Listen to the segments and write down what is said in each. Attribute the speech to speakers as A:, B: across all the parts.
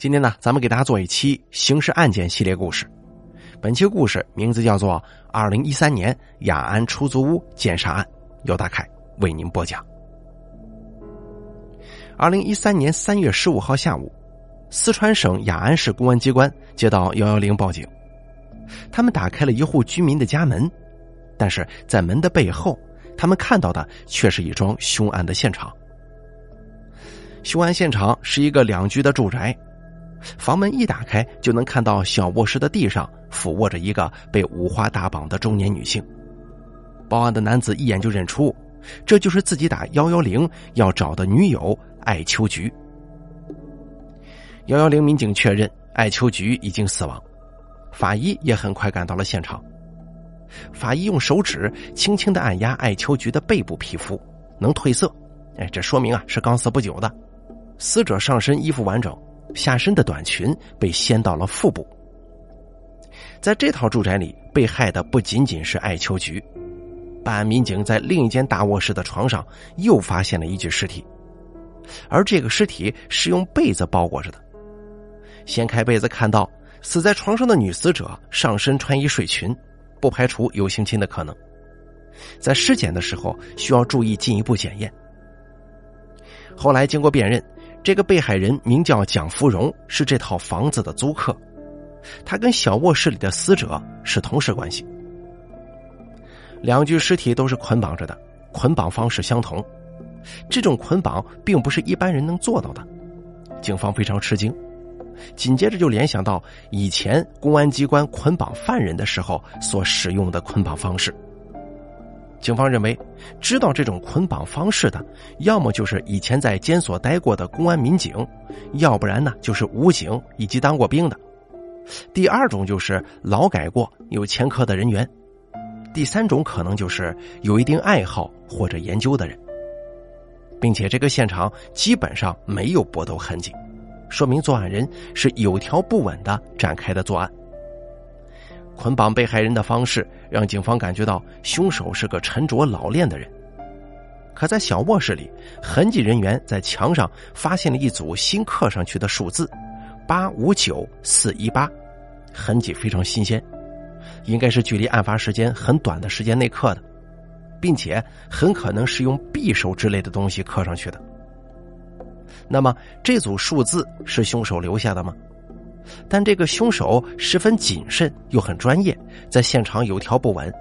A: 今天呢，咱们给大家做一期刑事案件系列故事。本期故事名字叫做《二零一三年雅安出租屋奸杀案》，由大凯为您播讲。二零一三年三月十五号下午，四川省雅安市公安机关接到幺幺零报警，他们打开了一户居民的家门，但是在门的背后，他们看到的却是一桩凶案的现场。凶案现场是一个两居的住宅，房门一打开就能看到小卧室的地上俯卧着一个被五花大绑的中年女性。报案的男子一眼就认出，这就是自己打幺幺零要找的女友艾秋菊。幺幺零民警确认艾秋菊已经死亡，法医也很快赶到了现场。法医用手指轻轻的按压艾秋菊的背部皮肤，能褪色，哎，这说明啊是刚死不久的。死者上身衣服完整，下身的短裙被掀到了腹部。在这套住宅里，被害的不仅仅是艾秋菊，办案民警在另一间大卧室的床上又发现了一具尸体，而这个尸体是用被子包裹着的。掀开被子，看到死在床上的女死者上身穿一睡裙，不排除有性侵的可能。在尸检的时候，需要注意进一步检验。后来经过辨认。这个被害人名叫蒋芙蓉，是这套房子的租客。他跟小卧室里的死者是同事关系。两具尸体都是捆绑着的，捆绑方式相同。这种捆绑并不是一般人能做到的，警方非常吃惊。紧接着就联想到以前公安机关捆绑犯人的时候所使用的捆绑方式。警方认为，知道这种捆绑方式的，要么就是以前在监所待过的公安民警，要不然呢就是武警以及当过兵的。第二种就是劳改过、有前科的人员。第三种可能就是有一定爱好或者研究的人，并且这个现场基本上没有搏斗痕迹，说明作案人是有条不紊的展开的作案。捆绑被害人的方式让警方感觉到凶手是个沉着老练的人。可在小卧室里，痕迹人员在墙上发现了一组新刻上去的数字：八五九四一八，痕迹非常新鲜，应该是距离案发时间很短的时间内刻的，并且很可能是用匕首之类的东西刻上去的。那么，这组数字是凶手留下的吗？但这个凶手十分谨慎又很专业，在现场有条不紊。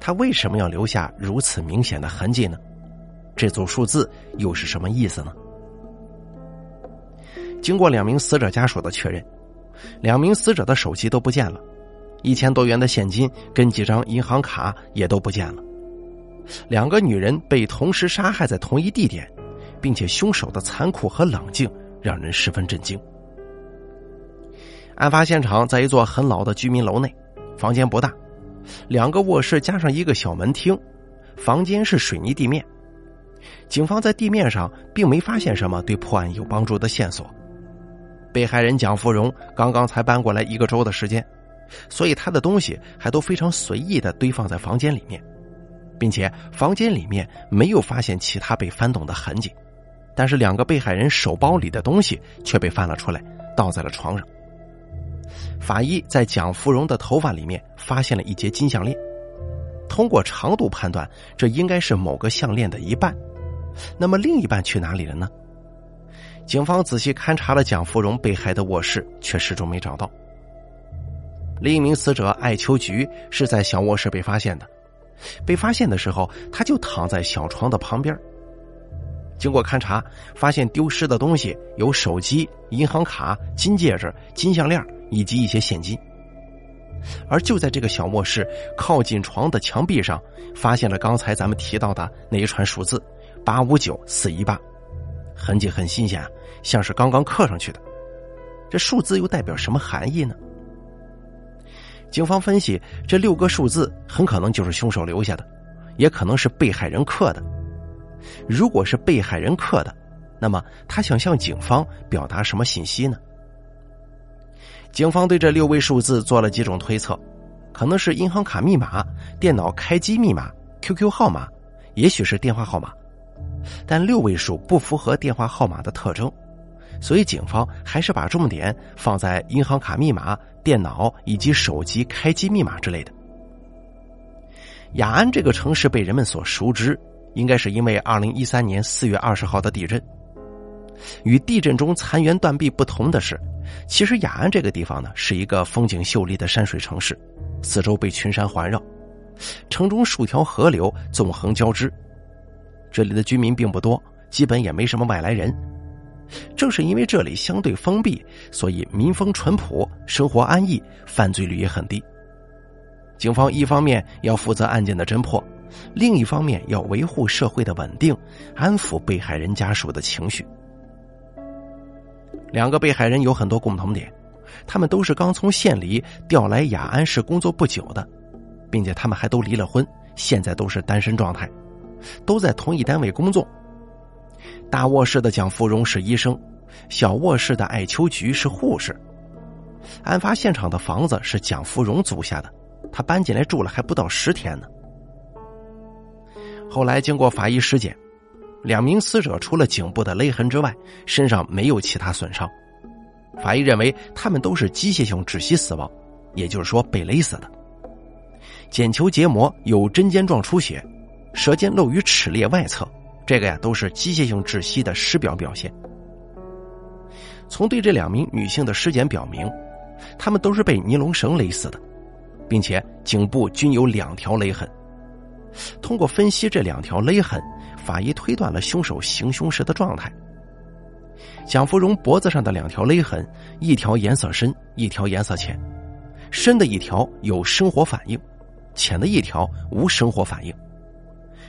A: 他为什么要留下如此明显的痕迹呢？这组数字又是什么意思呢？经过两名死者家属的确认，两名死者的手机都不见了，一千多元的现金跟几张银行卡也都不见了。两个女人被同时杀害在同一地点，并且凶手的残酷和冷静让人十分震惊。案发现场在一座很老的居民楼内，房间不大，两个卧室加上一个小门厅，房间是水泥地面。警方在地面上并没发现什么对破案有帮助的线索。被害人蒋芙蓉刚刚才搬过来一个周的时间，所以她的东西还都非常随意的堆放在房间里面，并且房间里面没有发现其他被翻动的痕迹，但是两个被害人手包里的东西却被翻了出来，倒在了床上。法医在蒋芙蓉的头发里面发现了一节金项链，通过长度判断，这应该是某个项链的一半。那么另一半去哪里了呢？警方仔细勘察了蒋芙蓉被害的卧室，却始终没找到。另一名死者艾秋菊是在小卧室被发现的，被发现的时候，他就躺在小床的旁边。经过勘查，发现丢失的东西有手机、银行卡、金戒指、金项链。以及一些现金，而就在这个小卧室靠近床的墙壁上，发现了刚才咱们提到的那一串数字八五九四一八，痕迹很新鲜，像是刚刚刻上去的。这数字又代表什么含义呢？警方分析，这六个数字很可能就是凶手留下的，也可能是被害人刻的。如果是被害人刻的，那么他想向警方表达什么信息呢？警方对这六位数字做了几种推测，可能是银行卡密码、电脑开机密码、QQ 号码，也许是电话号码，但六位数不符合电话号码的特征，所以警方还是把重点放在银行卡密码、电脑以及手机开机密码之类的。雅安这个城市被人们所熟知，应该是因为二零一三年四月二十号的地震。与地震中残垣断壁不同的是，其实雅安这个地方呢是一个风景秀丽的山水城市，四周被群山环绕，城中数条河流纵横交织。这里的居民并不多，基本也没什么外来人。正是因为这里相对封闭，所以民风淳朴，生活安逸，犯罪率也很低。警方一方面要负责案件的侦破，另一方面要维护社会的稳定，安抚被害人家属的情绪。两个被害人有很多共同点，他们都是刚从县里调来雅安市工作不久的，并且他们还都离了婚，现在都是单身状态，都在同一单位工作。大卧室的蒋芙蓉是医生，小卧室的艾秋菊是护士。案发现场的房子是蒋芙蓉租下的。他搬进来住了还不到十天呢。后来经过法医尸检，两名死者除了颈部的勒痕之外，身上没有其他损伤。法医认为他们都是机械性窒息死亡，也就是说被勒死的。睑球结膜有针尖状出血，舌尖露于齿列外侧，这个呀都是机械性窒息的尸表表现。从对这两名女性的尸检表明，她们都是被尼龙绳勒死的。并且颈部均有两条勒痕。通过分析这两条勒痕，法医推断了凶手行凶时的状态。蒋芙蓉脖子上的两条勒痕，一条颜色深，一条颜色浅。深的一条有生活反应，浅的一条无生活反应。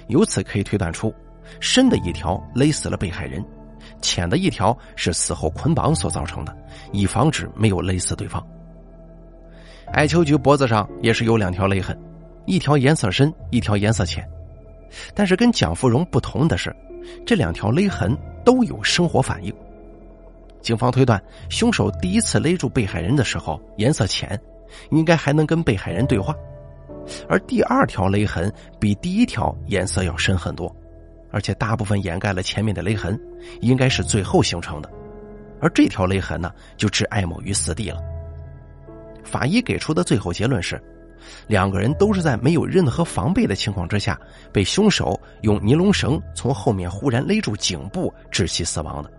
A: 由此可以推断出，深的一条勒死了被害人，浅的一条是死后捆绑所造成的，以防止没有勒死对方。艾秋菊脖子上也是有两条勒痕，一条颜色深，一条颜色浅。但是跟蒋芙蓉不同的是，这两条勒痕都有生活反应。警方推断，凶手第一次勒住被害人的时候颜色浅，应该还能跟被害人对话；而第二条勒痕比第一条颜色要深很多，而且大部分掩盖了前面的勒痕，应该是最后形成的。而这条勒痕呢，就置艾某于死地了。法医给出的最后结论是，两个人都是在没有任何防备的情况之下，被凶手用尼龙绳从后面忽然勒住颈部窒息死亡的。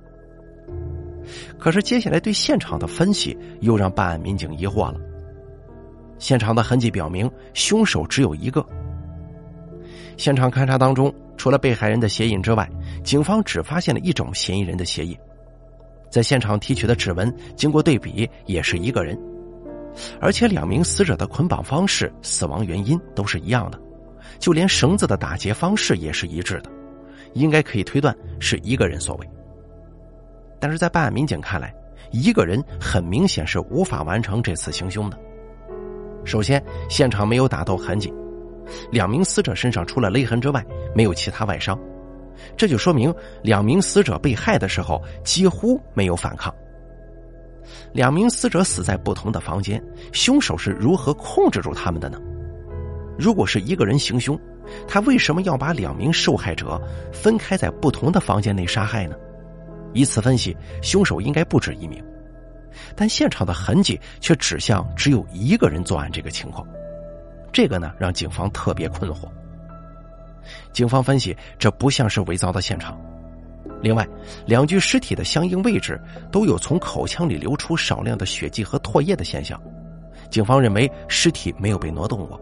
A: 可是接下来对现场的分析又让办案民警疑惑了。现场的痕迹表明，凶手只有一个。现场勘查当中，除了被害人的鞋印之外，警方只发现了一种嫌疑人的鞋印，在现场提取的指纹经过对比，也是一个人。而且两名死者的捆绑方式、死亡原因都是一样的，就连绳子的打结方式也是一致的，应该可以推断是一个人所为。但是在办案民警看来，一个人很明显是无法完成这次行凶的。首先，现场没有打斗痕迹，两名死者身上除了勒痕之外没有其他外伤，这就说明两名死者被害的时候几乎没有反抗。两名死者死在不同的房间，凶手是如何控制住他们的呢？如果是一个人行凶，他为什么要把两名受害者分开在不同的房间内杀害呢？以此分析，凶手应该不止一名，但现场的痕迹却指向只有一个人作案这个情况，这个呢让警方特别困惑。警方分析，这不像是伪造的现场。另外，两具尸体的相应位置都有从口腔里流出少量的血迹和唾液的现象，警方认为尸体没有被挪动过。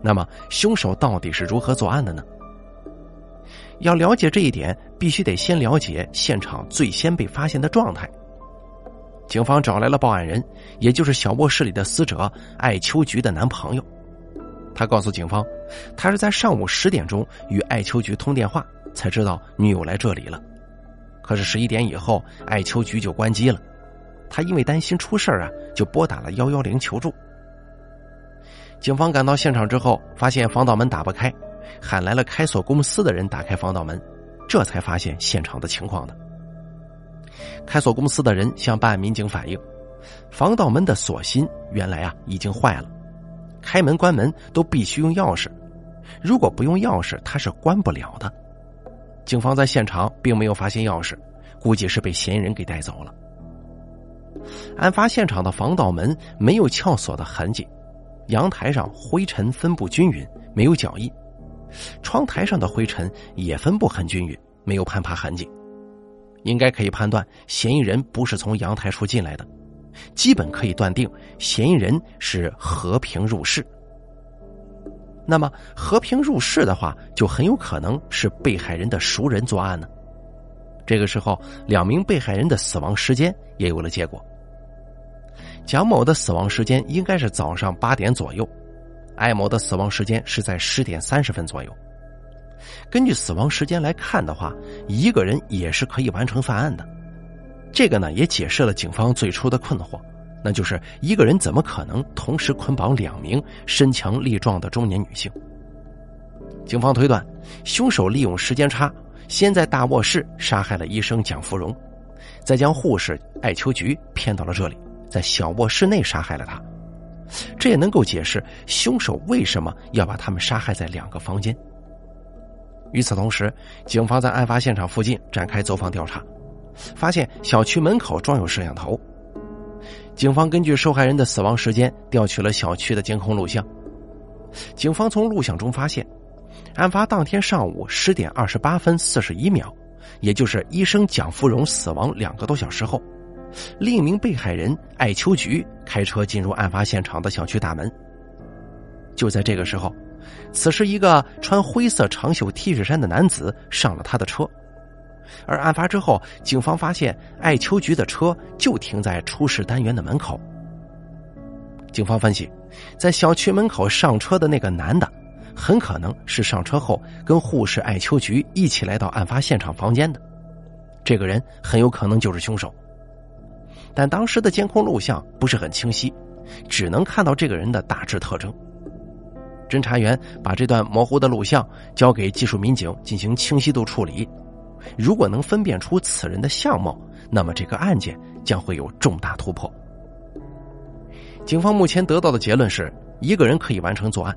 A: 那么，凶手到底是如何作案的呢？要了解这一点，必须得先了解现场最先被发现的状态。警方找来了报案人，也就是小卧室里的死者艾秋菊的男朋友。他告诉警方，他是在上午十点钟与艾秋菊通电话。才知道女友来这里了，可是十一点以后，艾秋菊就关机了。他因为担心出事啊，就拨打了幺幺零求助。警方赶到现场之后，发现防盗门打不开，喊来了开锁公司的人打开防盗门，这才发现现场的情况的。开锁公司的人向办案民警反映，防盗门的锁芯原来啊已经坏了，开门关门都必须用钥匙，如果不用钥匙，它是关不了的。警方在现场并没有发现钥匙，估计是被嫌疑人给带走了。案发现场的防盗门没有撬锁的痕迹，阳台上灰尘分布均匀，没有脚印；窗台上的灰尘也分布很均匀，没有攀爬痕迹。应该可以判断，嫌疑人不是从阳台处进来的，基本可以断定嫌疑人是和平入室。那么和平入室的话，就很有可能是被害人的熟人作案呢。这个时候，两名被害人的死亡时间也有了结果。蒋某的死亡时间应该是早上八点左右，艾某的死亡时间是在十点三十分左右。根据死亡时间来看的话，一个人也是可以完成犯案的。这个呢，也解释了警方最初的困惑，那就是一个人怎么可能同时捆绑两名身强力壮的中年女性？警方推断，凶手利用时间差。先在大卧室杀害了医生蒋芙蓉，再将护士艾秋菊骗到了这里，在小卧室内杀害了她。这也能够解释凶手为什么要把他们杀害在两个房间。与此同时，警方在案发现场附近展开走访调查，发现小区门口装有摄像头。警方根据受害人的死亡时间调取了小区的监控录像，警方从录像中发现。案发当天上午十点二十八分四十一秒，也就是医生蒋芙蓉死亡两个多小时后，另一名被害人艾秋菊开车进入案发现场的小区大门。就在这个时候，此时一个穿灰色长袖 T 恤衫的男子上了他的车，而案发之后，警方发现艾秋菊的车就停在出事单元的门口。警方分析，在小区门口上车的那个男的。很可能是上车后跟护士艾秋菊一起来到案发现场房间的，这个人很有可能就是凶手。但当时的监控录像不是很清晰，只能看到这个人的大致特征。侦查员把这段模糊的录像交给技术民警进行清晰度处理，如果能分辨出此人的相貌，那么这个案件将会有重大突破。警方目前得到的结论是一个人可以完成作案。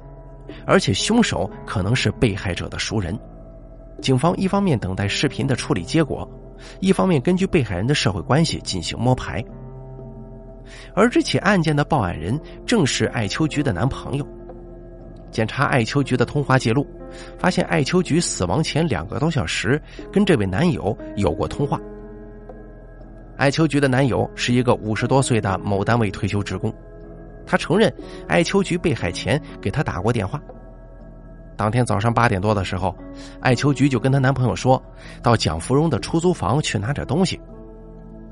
A: 而且凶手可能是被害者的熟人，警方一方面等待视频的处理结果，一方面根据被害人的社会关系进行摸排。而这起案件的报案人正是艾秋菊的男朋友。检查艾秋菊的通话记录，发现艾秋菊死亡前两个多小时跟这位男友有过通话。艾秋菊的男友是一个五十多岁的某单位退休职工。他承认，艾秋菊被害前给他打过电话。当天早上八点多的时候，艾秋菊就跟她男朋友说到蒋芙蓉的出租房去拿点东西。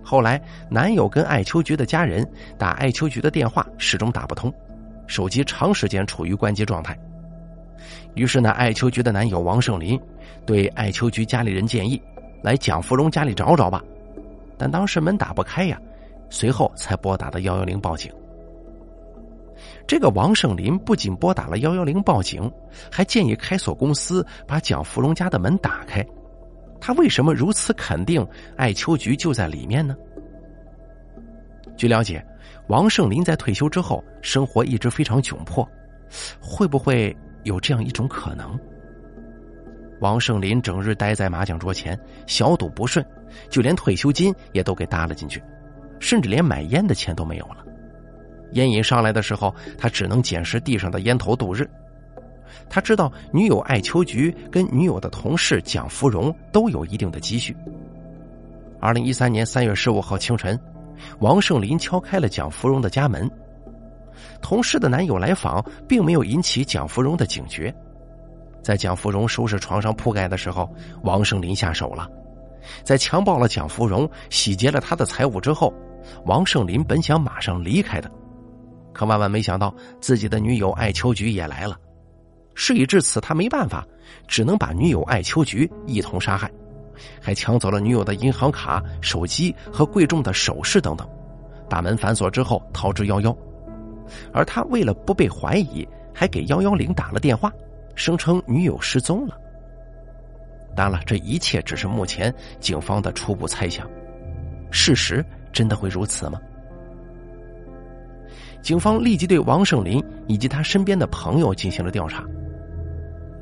A: 后来，男友跟艾秋菊的家人打艾秋菊的电话，始终打不通，手机长时间处于关机状态。于是呢，艾秋菊的男友王胜林对艾秋菊家里人建议来蒋芙蓉家里找找吧，但当时门打不开呀，随后才拨打的幺幺零报警。这个王胜林不仅拨打了幺幺零报警，还建议开锁公司把蒋芙蓉家的门打开。他为什么如此肯定艾秋菊就在里面呢？据了解，王胜林在退休之后生活一直非常窘迫，会不会有这样一种可能？王胜林整日待在麻将桌前，小赌不顺，就连退休金也都给搭了进去，甚至连买烟的钱都没有了。烟瘾上来的时候，他只能捡拾地上的烟头度日。他知道女友艾秋菊跟女友的同事蒋芙蓉都有一定的积蓄。二零一三年三月十五号清晨，王胜林敲开了蒋芙蓉的家门。同事的男友来访，并没有引起蒋芙蓉的警觉。在蒋芙蓉收拾床上铺盖的时候，王胜林下手了。在强暴了蒋芙蓉、洗劫了她的财物之后，王胜林本想马上离开的。可万万没想到，自己的女友艾秋菊也来了。事已至此，他没办法，只能把女友艾秋菊一同杀害，还抢走了女友的银行卡、手机和贵重的首饰等等。把门反锁之后，逃之夭夭。而他为了不被怀疑，还给幺幺零打了电话，声称女友失踪了。当然了，这一切只是目前警方的初步猜想，事实真的会如此吗？警方立即对王胜林以及他身边的朋友进行了调查。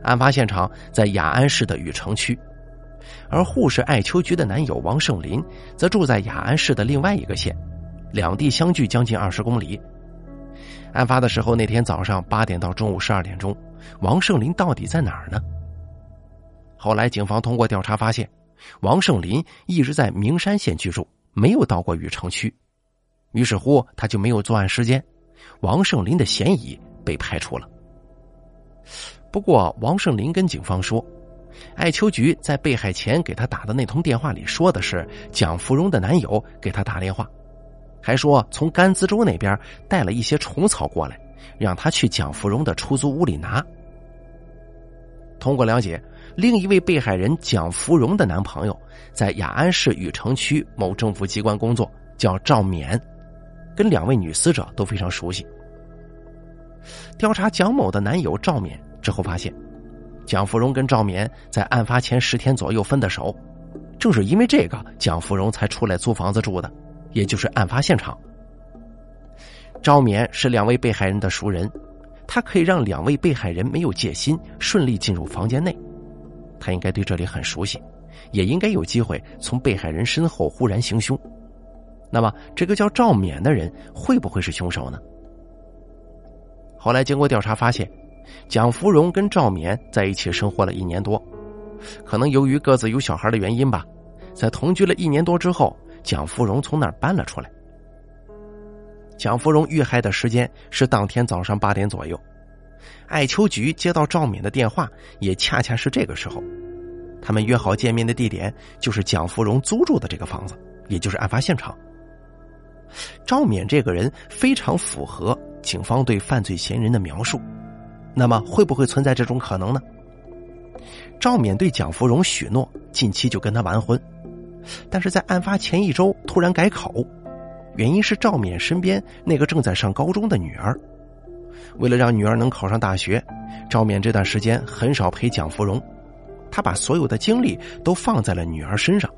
A: 案发现场在雅安市的禹城区，而护士艾秋菊的男友王胜林则住在雅安市的另外一个县，两地相距将近二十公里。案发的时候，那天早上八点到中午十二点钟，王胜林到底在哪儿呢？后来警方通过调查发现，王胜林一直在名山县居住，没有到过禹城区，于是乎他就没有作案时间，王胜林的嫌疑被排除了。不过，王胜林跟警方说。艾秋菊在被害前给他打的那通电话里说的是蒋芙蓉的男友给他打电话，还说从甘孜州那边带了一些虫草过来，让他去蒋芙蓉的出租屋里拿。通过了解，另一位被害人蒋芙蓉的男朋友在雅安市禹城区某政府机关工作，叫赵勉，跟两位女死者都非常熟悉。调查蒋某的男友赵勉之后发现。蒋芙蓉跟赵勉在案发前十天左右分的手，正是因为这个，蒋芙蓉才出来租房子住的，也就是案发现场。赵勉是两位被害人的熟人，他可以让两位被害人没有戒心，顺利进入房间内。他应该对这里很熟悉，也应该有机会从被害人身后忽然行凶。那么，这个叫赵冕的人会不会是凶手呢？后来经过调查发现。蒋芙蓉跟赵勉在一起生活了一年多，可能由于各自有小孩的原因吧，在同居了一年多之后，蒋芙蓉从那儿搬了出来。蒋芙蓉遇害的时间是当天早上八点左右，艾秋菊接到赵敏的电话，也恰恰是这个时候，他们约好见面的地点就是蒋芙蓉租住的这个房子，也就是案发现场。赵敏这个人非常符合警方对犯罪嫌疑人的描述。那么会不会存在这种可能呢？赵冕对蒋芙蓉许诺近期就跟他完婚，但是在案发前一周突然改口，原因是赵冕身边那个正在上高中的女儿，为了让女儿能考上大学，赵冕这段时间很少陪蒋芙蓉，他把所有的精力都放在了女儿身上，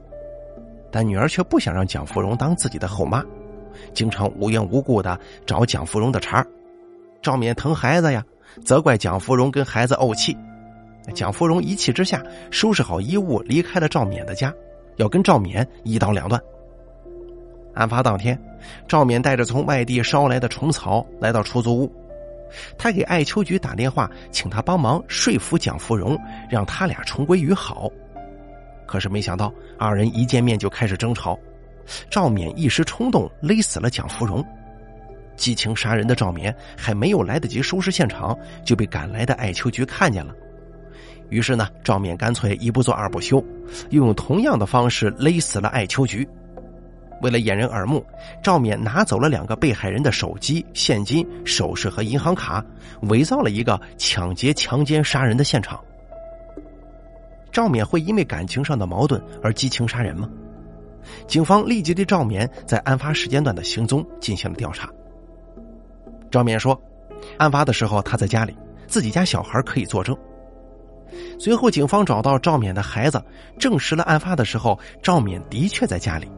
A: 但女儿却不想让蒋芙蓉当自己的后妈，经常无缘无故的找蒋芙蓉的茬儿，赵冕疼孩子呀。责怪蒋芙蓉跟孩子怄气，蒋芙蓉一气之下收拾好衣物离开了赵勉的家，要跟赵勉一刀两断。案发当天，赵勉带着从外地捎来的虫草来到出租屋，他给艾秋菊打电话，请他帮忙说服蒋芙蓉，让他俩重归于好。可是没想到，二人一见面就开始争吵，赵勉一时冲动勒死了蒋芙蓉。激情杀人的赵勉还没有来得及收拾现场，就被赶来的艾秋菊看见了。于是呢，赵勉干脆一不做二不休，又用同样的方式勒死了艾秋菊。为了掩人耳目，赵勉拿走了两个被害人的手机、现金、首饰和银行卡，伪造了一个抢劫、强奸、杀人的现场。赵勉会因为感情上的矛盾而激情杀人吗？警方立即对赵勉在案发时间段的行踪进行了调查。赵勉说，案发的时候他在家里，自己家小孩可以作证。随后，警方找到赵冕的孩子，证实了案发的时候赵冕的确在家里，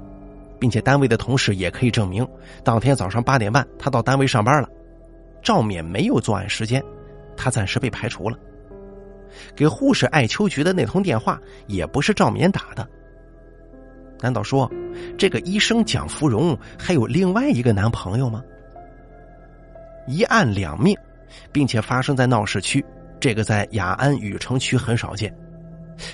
A: 并且单位的同事也可以证明，当天早上八点半他到单位上班了。赵冕没有作案时间，他暂时被排除了。给护士艾秋菊的那通电话也不是赵冕打的。难道说，这个医生蒋芙蓉还有另外一个男朋友吗？一案两命，并且发生在闹市区，这个在雅安禹城区很少见。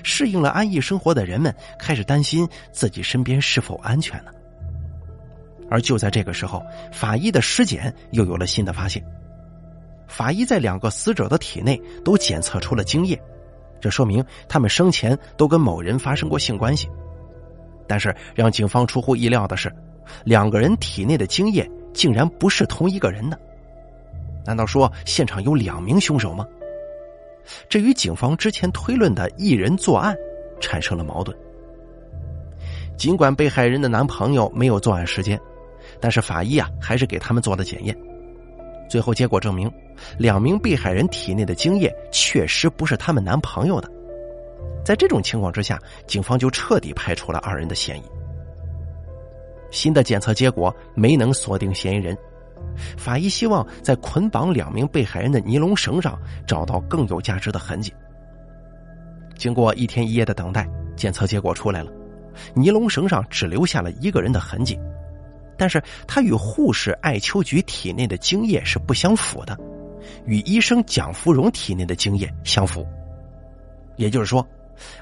A: 适应了安逸生活的人们开始担心自己身边是否安全呢？而就在这个时候，法医的尸检又有了新的发现。法医在两个死者的体内都检测出了精液，这说明他们生前都跟某人发生过性关系。但是让警方出乎意料的是，两个人体内的精液竟然不是同一个人的？难道说现场有两名凶手吗？这与警方之前推论的一人作案产生了矛盾。尽管被害人的男朋友没有作案时间，但是法医啊还是给他们做了检验。最后结果证明，两名被害人体内的精液确实不是他们男朋友的。在这种情况之下，警方就彻底排除了二人的嫌疑。新的检测结果没能锁定嫌疑人。法医希望在捆绑两名被害人的尼龙绳上找到更有价值的痕迹。经过一天一夜的等待，检测结果出来了，尼龙绳上只留下了一个人的痕迹，但是他与护士艾秋菊体内的精液是不相符的，与医生蒋芙蓉体内的精液相符。也就是说，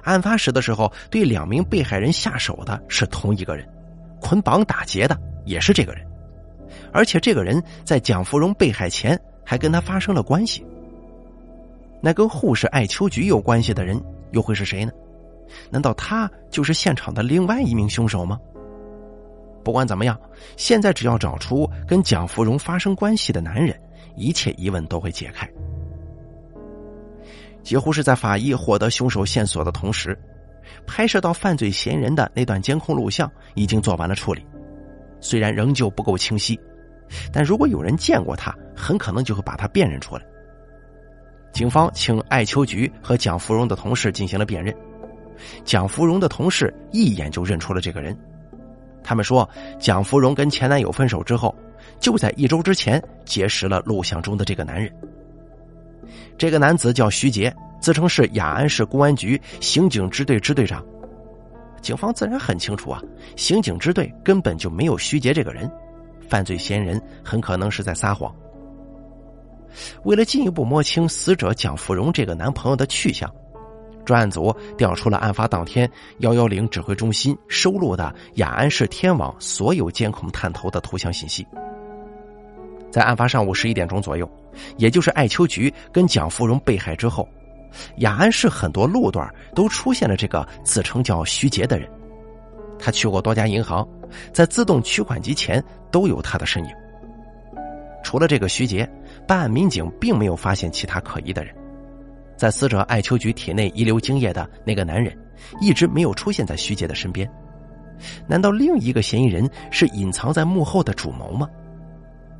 A: 案发时的时候对两名被害人下手的是同一个人，捆绑打劫的也是这个人，而且这个人在蒋芙蓉被害前还跟他发生了关系。那跟护士艾秋菊有关系的人又会是谁呢？难道他就是现场的另外一名凶手吗？不管怎么样，现在只要找出跟蒋芙蓉发生关系的男人，一切疑问都会解开。几乎是在法医获得凶手线索的同时，拍摄到犯罪嫌疑人的那段监控录像已经做完了处理。虽然仍旧不够清晰，但如果有人见过他，很可能就会把他辨认出来。警方请艾秋菊和蒋芙蓉的同事进行了辨认，蒋芙蓉的同事一眼就认出了这个人。他们说，蒋芙蓉跟前男友分手之后，就在一周之前结识了录像中的这个男人。这个男子叫徐杰，自称是雅安市公安局刑警支队支队长。警方自然很清楚啊，刑警支队根本就没有徐杰这个人，犯罪嫌疑人很可能是在撒谎。为了进一步摸清死者蒋芙蓉这个男朋友的去向，专案组调出了案发当天幺幺零指挥中心收录的雅安市天网所有监控探头的图像信息。在案发上午十一点钟左右，也就是艾秋菊跟蒋芙蓉被害之后，雅安市很多路段都出现了这个自称叫徐杰的人。他去过多家银行，在自动取款机前都有他的身影。除了这个徐杰。办案民警并没有发现其他可疑的人，在死者艾秋菊体内遗留精液的那个男人，一直没有出现在徐杰的身边。难道另一个嫌疑人是隐藏在幕后的主谋吗？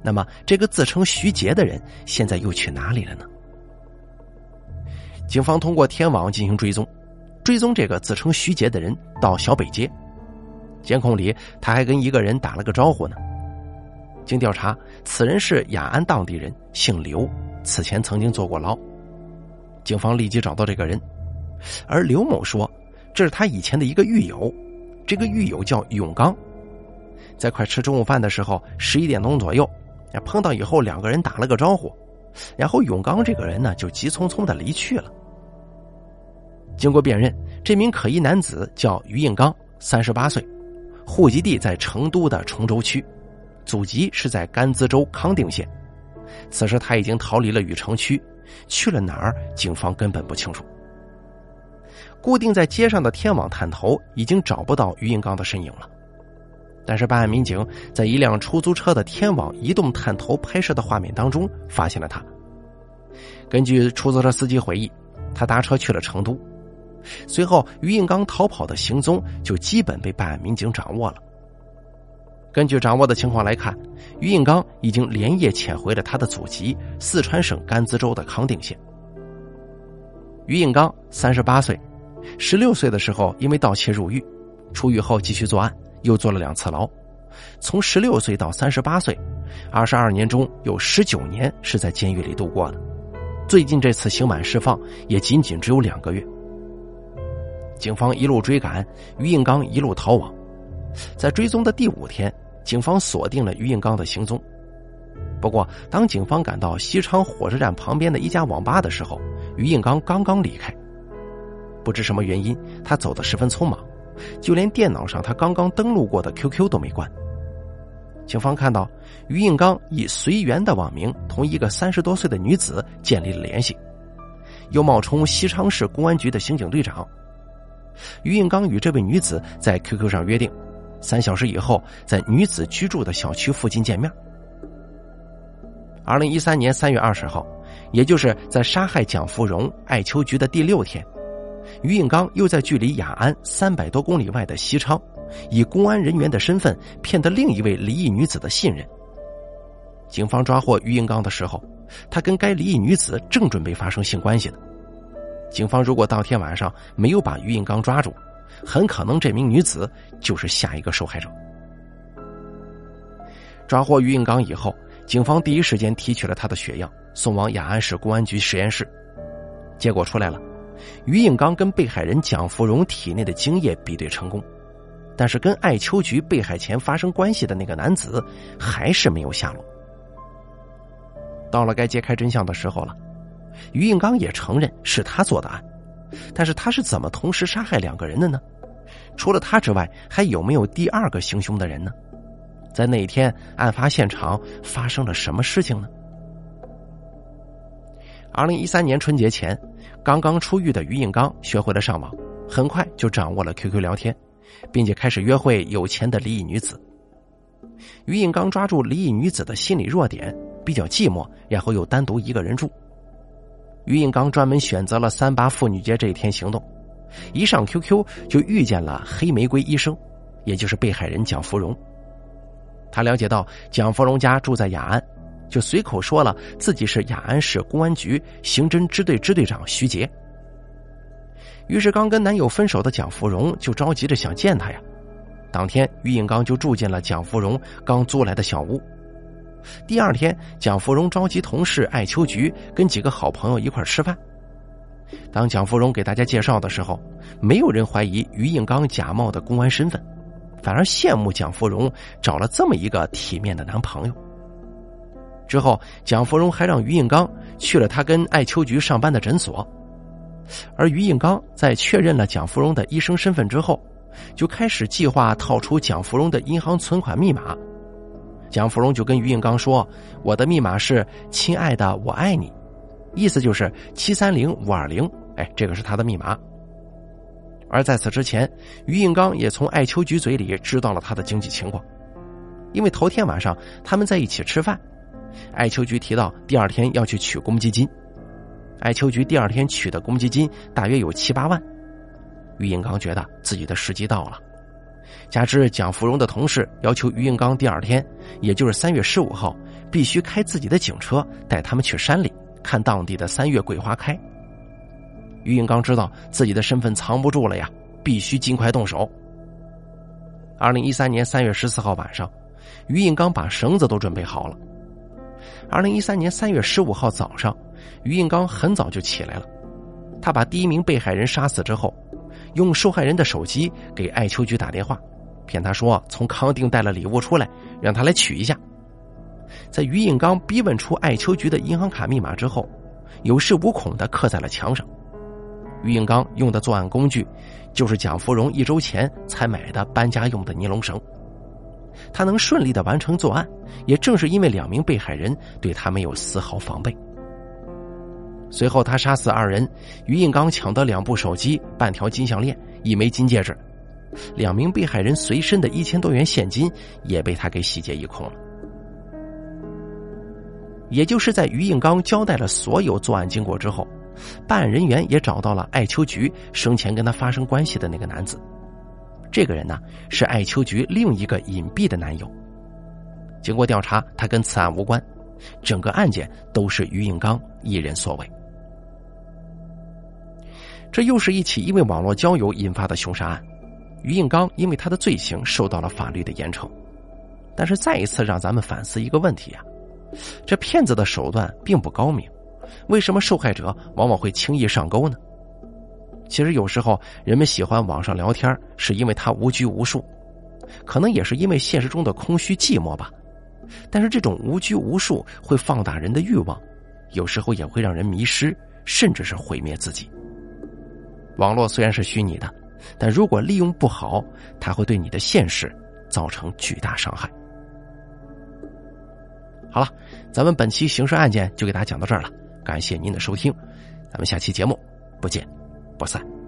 A: 那么，这个自称徐杰的人现在又去哪里了呢？警方通过天网进行追踪，追踪这个自称徐杰的人到小北街，监控里他还跟一个人打了个招呼呢。经调查，此人是雅安当地人，姓刘，此前曾经坐过牢。警方立即找到这个人，而刘某说，这是他以前的一个狱友，这个狱友叫永刚。在快吃中午饭的时候，十一点钟左右，碰到以后两个人打了个招呼，然后永刚这个人呢就急匆匆的离去了。经过辨认，这名可疑男子叫于应刚，三十八岁，户籍地在成都的崇州区。祖籍是在甘孜州康定县，此时他已经逃离了禹城区，去了哪儿？警方根本不清楚。固定在街上的天网探头已经找不到于应刚的身影了，但是办案民警在一辆出租车的天网移动探头拍摄的画面当中发现了他。根据出租车司机回忆，他搭车去了成都，随后于应刚逃跑的行踪就基本被办案民警掌握了。根据掌握的情况来看，于应刚已经连夜潜回了他的祖籍四川省甘孜州的康定县。于应刚三十八岁，十六岁的时候因为盗窃入狱，出狱后继续作案，又坐了两次牢。从十六岁到三十八岁，二十二年中有十九年是在监狱里度过的。最近这次刑满释放也仅仅只有两个月。警方一路追赶，于应刚一路逃亡，在追踪的第五天。警方锁定了于应刚的行踪，不过当警方赶到西昌火车站旁边的一家网吧的时候，于应刚刚刚离开。不知什么原因，他走得十分匆忙，就连电脑上他刚刚登录过的 QQ 都没关。警方看到于应刚以随缘的网名同一个三十多岁的女子建立了联系，又冒充西昌市公安局的刑警队长。于应刚与这位女子在 QQ 上约定。三小时以后，在女子居住的小区附近见面。二零一三年三月二十号，也就是在杀害蒋芙蓉、艾秋菊的第六天，于应刚又在距离雅安三百多公里外的西昌，以公安人员的身份骗得另一位离异女子的信任。警方抓获于应刚的时候，他跟该离异女子正准备发生性关系呢。警方如果当天晚上没有把于应刚抓住，很可能这名女子就是下一个受害者。抓获于应刚以后，警方第一时间提取了他的血样，送往雅安市公安局实验室。结果出来了，于应刚跟被害人蒋芙蓉体内的精液比对成功，但是跟艾秋菊被害前发生关系的那个男子还是没有下落。到了该揭开真相的时候了，于应刚也承认是他做的案，但是他是怎么同时杀害两个人的呢？除了他之外，还有没有第二个行凶的人呢？在那一天案发现场发生了什么事情呢？二零一三年春节前，刚刚出狱的于应刚学会了上网，很快就掌握了 QQ 聊天，并且开始约会有钱的离异女子。于应刚抓住离异女子的心理弱点，比较寂寞，然后又单独一个人住。于应刚专门选择了三八妇女节这一天行动，一上 QQ 就遇见了黑玫瑰医生，也就是被害人蒋芙蓉。他了解到蒋芙蓉家住在雅安。就随口说了自己是雅安市公安局刑侦支队支队长徐杰。于是刚跟男友分手的蒋芙蓉就着急着想见他呀。当天于应刚就住进了蒋芙蓉刚租来的小屋。第二天，蒋芙蓉召集同事艾秋菊跟几个好朋友一块吃饭。当蒋芙蓉给大家介绍的时候，没有人怀疑于应刚假冒的公安身份，反而羡慕蒋芙蓉找了这么一个体面的男朋友。之后，蒋芙蓉还让于应刚去了他跟艾秋菊上班的诊所，而于应刚在确认了蒋芙蓉的医生身份之后，就开始计划套出蒋芙蓉的银行存款密码。蒋芙蓉就跟于应刚说：“我的密码是亲爱的，我爱你。”意思就是七三零五二零，哎，这个是他的密码。而在此之前，于应刚也从艾秋菊嘴里知道了他的经济情况，因为头天晚上他们在一起吃饭。艾秋菊提到第二天要去取公积金，艾秋菊第二天取的公积金大约有七八万。于应刚觉得自己的时机到了，加之蒋芙蓉的同事要求于应刚第二天，也就是三月十五号，必须开自己的警车带他们去山里看当地的三月桂花开。于应刚知道自己的身份藏不住了呀，必须尽快动手。二零一三年三月十四号晚上，于应刚把绳子都准备好了。二零一三年三月十五号早上，于应刚很早就起来了。他把第一名被害人杀死之后，用受害人的手机给艾秋菊打电话，骗他说从康定带了礼物出来，让他来取一下。在于应刚逼问出艾秋菊的银行卡密码之后，有恃无恐的刻在了墙上。于应刚用的作案工具，就是蒋芙蓉一周前才买的搬家用的尼龙绳。他能顺利的完成作案，也正是因为两名被害人对他没有丝毫防备。随后，他杀死二人，于应刚抢得两部手机、半条金项链、一枚金戒指，两名被害人随身的一千多元现金也被他给洗劫一空了。也就是在于应刚交代了所有作案经过之后，办案人员也找到了艾秋菊生前跟他发生关系的那个男子。这个人呢，是艾秋菊另一个隐蔽的男友。经过调查，他跟此案无关，整个案件都是于应刚一人所为。这又是一起因为网络交友引发的凶杀案，于应刚因为他的罪行受到了法律的严惩。但是再一次让咱们反思一个问题啊，这骗子的手段并不高明，为什么受害者往往会轻易上钩呢？其实有时候人们喜欢网上聊天，是因为他无拘无束，可能也是因为现实中的空虚寂寞吧。但是这种无拘无束会放大人的欲望，有时候也会让人迷失，甚至是毁灭自己。网络虽然是虚拟的，但如果利用不好，它会对你的现实造成巨大伤害。好了，咱们本期刑事案件就给大家讲到这儿了，感谢您的收听，咱们下期节目不见。不散。